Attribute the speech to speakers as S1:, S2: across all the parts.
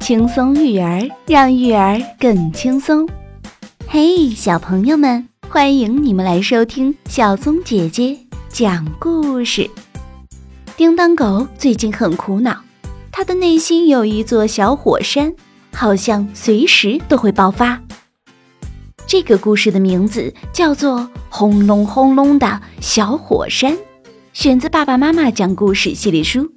S1: 轻松育儿，让育儿更轻松。嘿，小朋友们，欢迎你们来收听小松姐姐讲故事。叮当狗最近很苦恼，它的内心有一座小火山，好像随时都会爆发。这个故事的名字叫做《轰隆轰隆的小火山》，选自《爸爸妈妈讲故事》系列书。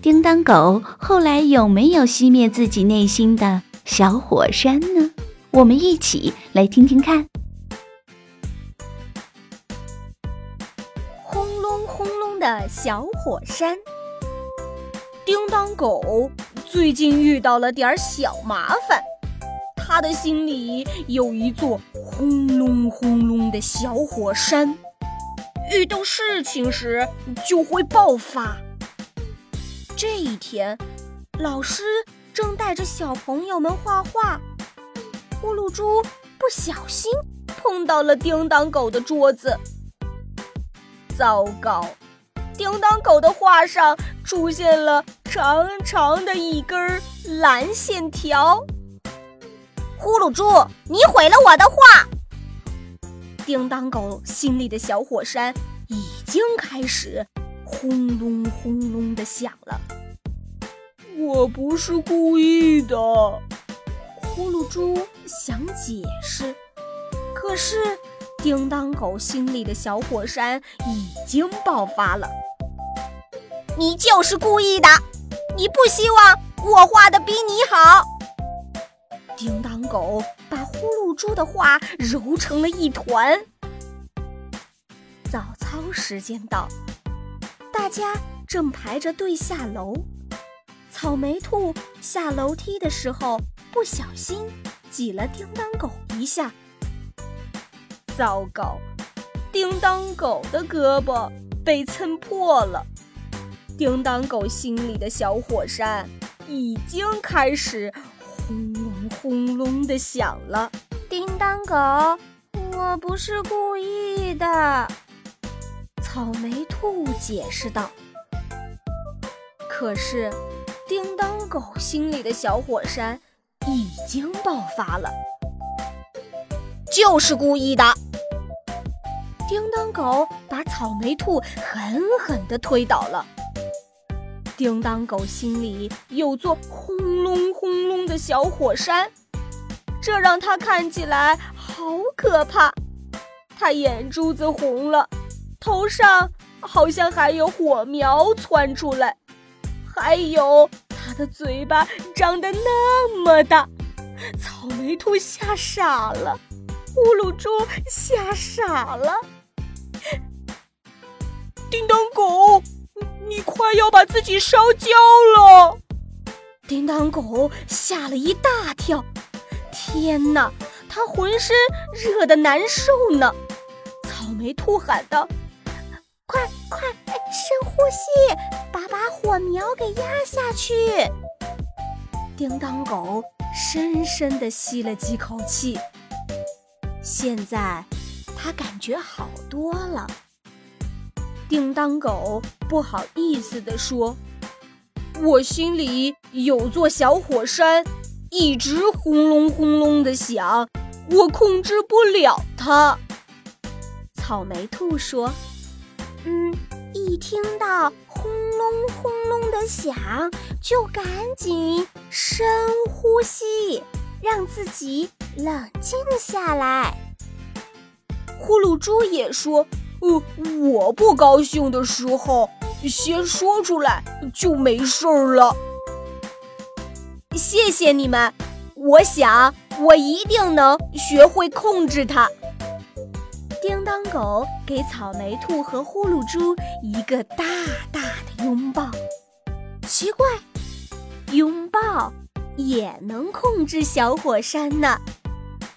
S1: 叮当狗后来有没有熄灭自己内心的小火山呢？我们一起来听听看。
S2: 轰隆轰隆的小火山，叮当狗最近遇到了点小麻烦，他的心里有一座轰隆轰隆的小火山，遇到事情时就会爆发。这一天，老师正带着小朋友们画画，呼噜猪不小心碰到了叮当狗的桌子。糟糕，叮当狗的画上出现了长长的一根蓝线条。呼噜猪，你毁了我的画！叮当狗心里的小火山已经开始。轰隆轰隆的响了，
S3: 我不是故意的。
S2: 呼噜猪想解释，可是叮当狗心里的小火山已经爆发了。你就是故意的，你不希望我画的比你好。叮当狗把呼噜猪的话揉成了一团。早操时间到。大家正排着队下楼，草莓兔下楼梯的时候不小心挤了叮当狗一下。糟糕，叮当狗的胳膊被蹭破了。叮当狗心里的小火山已经开始轰隆轰隆的响了。
S4: 叮当狗，我不是故意的。
S2: 草莓兔解释道：“可是，叮当狗心里的小火山已经爆发了，就是故意的。”叮当狗把草莓兔狠狠地推倒了。叮当狗心里有座轰隆轰隆的小火山，这让他看起来好可怕，他眼珠子红了。头上好像还有火苗窜出来，还有他的嘴巴张得那么大，草莓兔吓傻了，呼噜猪吓傻了，
S3: 叮当狗，要把自己烧焦了！
S2: 叮当狗吓了一大跳，天哪，它浑身热得难受呢！草莓兔喊道。
S4: 快快，深呼吸，把把火苗给压下去。
S2: 叮当狗深深地吸了几口气，现在它感觉好多了。叮当狗不好意思地说：“我心里有座小火山，一直轰隆轰隆的响，我控制不了它。”草莓兔说。
S4: 嗯，一听到轰隆轰隆的响，就赶紧深呼吸，让自己冷静下来。
S2: 呼噜猪也说：“呃，我不高兴的时候，先说出来就没事儿了。”谢谢你们，我想我一定能学会控制它。叮当狗给草莓兔和呼噜猪一个大大的拥抱。奇怪，拥抱也能控制小火山呢。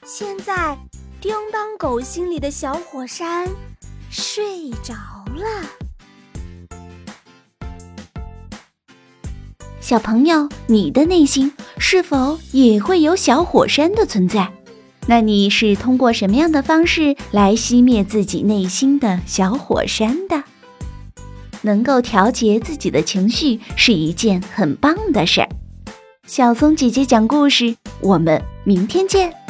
S2: 现在，叮当狗心里的小火山睡着了。
S1: 小朋友，你的内心是否也会有小火山的存在？那你是通过什么样的方式来熄灭自己内心的小火山的？能够调节自己的情绪是一件很棒的事儿。小松姐姐讲故事，我们明天见。